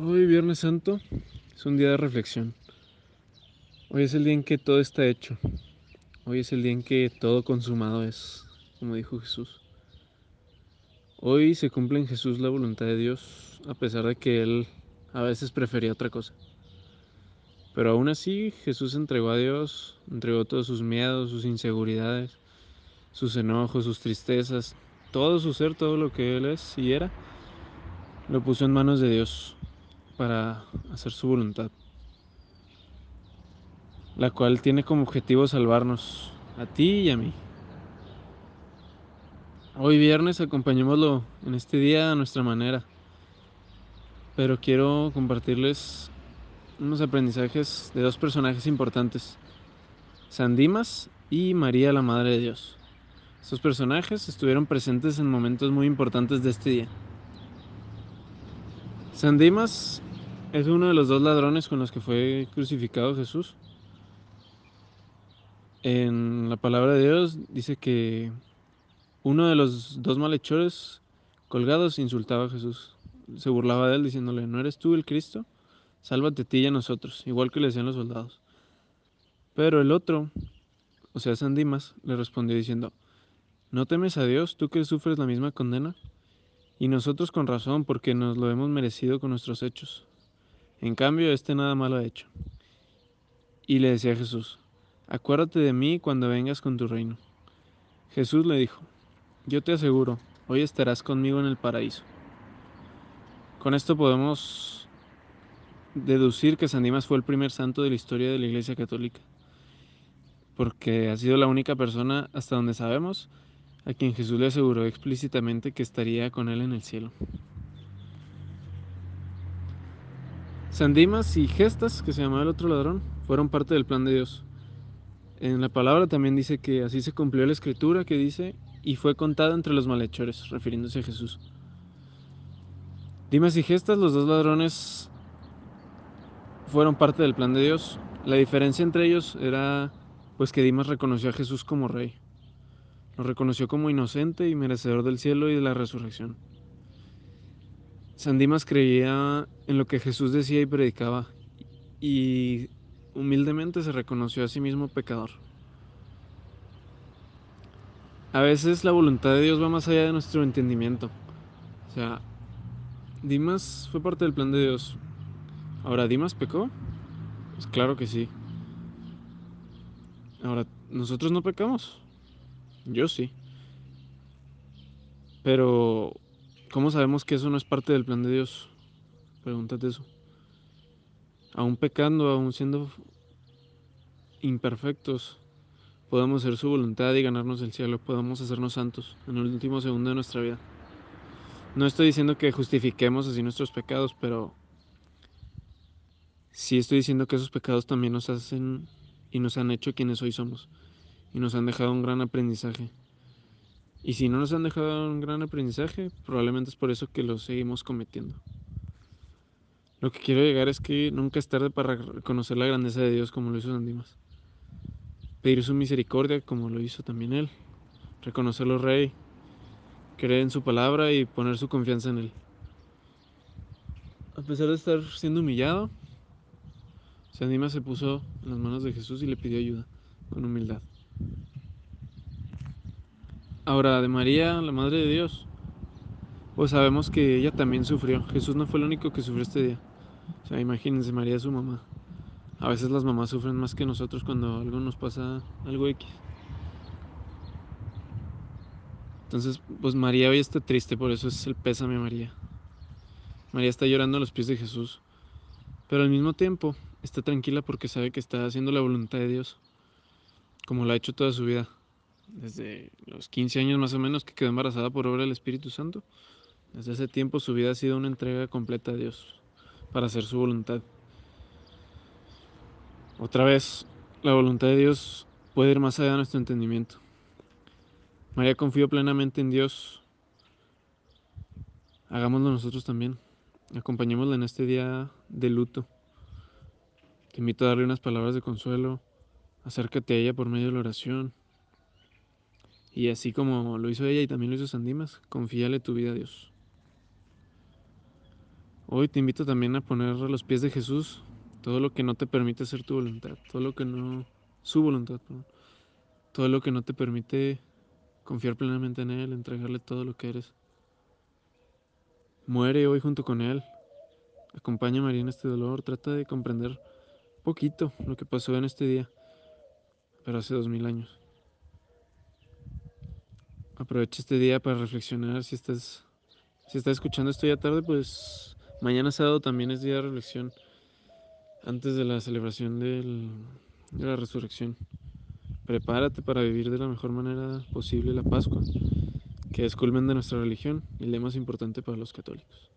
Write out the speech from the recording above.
Hoy, Viernes Santo, es un día de reflexión. Hoy es el día en que todo está hecho. Hoy es el día en que todo consumado es, como dijo Jesús. Hoy se cumple en Jesús la voluntad de Dios, a pesar de que Él a veces prefería otra cosa. Pero aún así, Jesús entregó a Dios, entregó todos sus miedos, sus inseguridades, sus enojos, sus tristezas, todo su ser, todo lo que Él es y era, lo puso en manos de Dios para hacer su voluntad, la cual tiene como objetivo salvarnos a ti y a mí. Hoy viernes acompañémoslo en este día a nuestra manera, pero quiero compartirles unos aprendizajes de dos personajes importantes, San Dimas y María la Madre de Dios. Estos personajes estuvieron presentes en momentos muy importantes de este día. San Dimas es uno de los dos ladrones con los que fue crucificado Jesús. En la palabra de Dios dice que uno de los dos malhechores colgados insultaba a Jesús. Se burlaba de él diciéndole, ¿no eres tú el Cristo? Sálvate a ti y a nosotros, igual que le decían los soldados. Pero el otro, o sea, San Dimas, le respondió diciendo, ¿no temes a Dios, tú que sufres la misma condena? Y nosotros con razón, porque nos lo hemos merecido con nuestros hechos. En cambio, este nada malo ha hecho. Y le decía a Jesús, acuérdate de mí cuando vengas con tu reino. Jesús le dijo, yo te aseguro, hoy estarás conmigo en el paraíso. Con esto podemos deducir que San Dimas fue el primer santo de la historia de la Iglesia Católica, porque ha sido la única persona, hasta donde sabemos, a quien Jesús le aseguró explícitamente que estaría con él en el cielo. Sandimas y Gestas, que se llamaba el otro ladrón, fueron parte del plan de Dios. En la palabra también dice que así se cumplió la escritura que dice, y fue contada entre los malhechores, refiriéndose a Jesús. Dimas y Gestas, los dos ladrones, fueron parte del plan de Dios. La diferencia entre ellos era pues que Dimas reconoció a Jesús como rey. Lo reconoció como inocente y merecedor del cielo y de la resurrección. San Dimas creía en lo que Jesús decía y predicaba y humildemente se reconoció a sí mismo pecador. A veces la voluntad de Dios va más allá de nuestro entendimiento. O sea, Dimas fue parte del plan de Dios. Ahora, ¿Dimas pecó? Pues claro que sí. Ahora, ¿nosotros no pecamos? Yo sí. Pero ¿Cómo sabemos que eso no es parte del plan de Dios? Pregúntate eso. Aún pecando, aún siendo imperfectos, podemos hacer su voluntad y ganarnos el cielo, podemos hacernos santos en el último segundo de nuestra vida. No estoy diciendo que justifiquemos así nuestros pecados, pero sí estoy diciendo que esos pecados también nos hacen y nos han hecho quienes hoy somos y nos han dejado un gran aprendizaje. Y si no nos han dejado un gran aprendizaje, probablemente es por eso que lo seguimos cometiendo. Lo que quiero llegar es que nunca es tarde para reconocer la grandeza de Dios como lo hizo San Dimas. Pedir su misericordia como lo hizo también Él. Reconocerlo Rey. Creer en su palabra y poner su confianza en Él. A pesar de estar siendo humillado, San Dimas se puso en las manos de Jesús y le pidió ayuda con humildad. Ahora, de María, la Madre de Dios, pues sabemos que ella también sufrió. Jesús no fue el único que sufrió este día. O sea, imagínense, María su mamá. A veces las mamás sufren más que nosotros cuando algo nos pasa, algo X. Entonces, pues María hoy está triste, por eso es el pésame a María. María está llorando a los pies de Jesús, pero al mismo tiempo está tranquila porque sabe que está haciendo la voluntad de Dios, como lo ha hecho toda su vida desde los 15 años más o menos que quedó embarazada por obra del Espíritu Santo. Desde ese tiempo su vida ha sido una entrega completa a Dios para hacer su voluntad. Otra vez, la voluntad de Dios puede ir más allá de nuestro entendimiento. María confió plenamente en Dios. Hagámoslo nosotros también. Acompañémosla en este día de luto. Te invito a darle unas palabras de consuelo. Acércate a ella por medio de la oración. Y así como lo hizo ella y también lo hizo Sandimas, confíale tu vida a Dios. Hoy te invito también a poner a los pies de Jesús todo lo que no te permite hacer tu voluntad, todo lo que no, su voluntad, todo lo que no te permite confiar plenamente en Él, entregarle todo lo que eres. Muere hoy junto con Él. Acompaña a María en este dolor. Trata de comprender poquito lo que pasó en este día, pero hace dos mil años. Aprovecha este día para reflexionar. Si estás, si estás escuchando esto ya tarde, pues mañana sábado también es día de reflexión antes de la celebración de la resurrección. Prepárate para vivir de la mejor manera posible la Pascua, que es culmen de nuestra religión y el más importante para los católicos.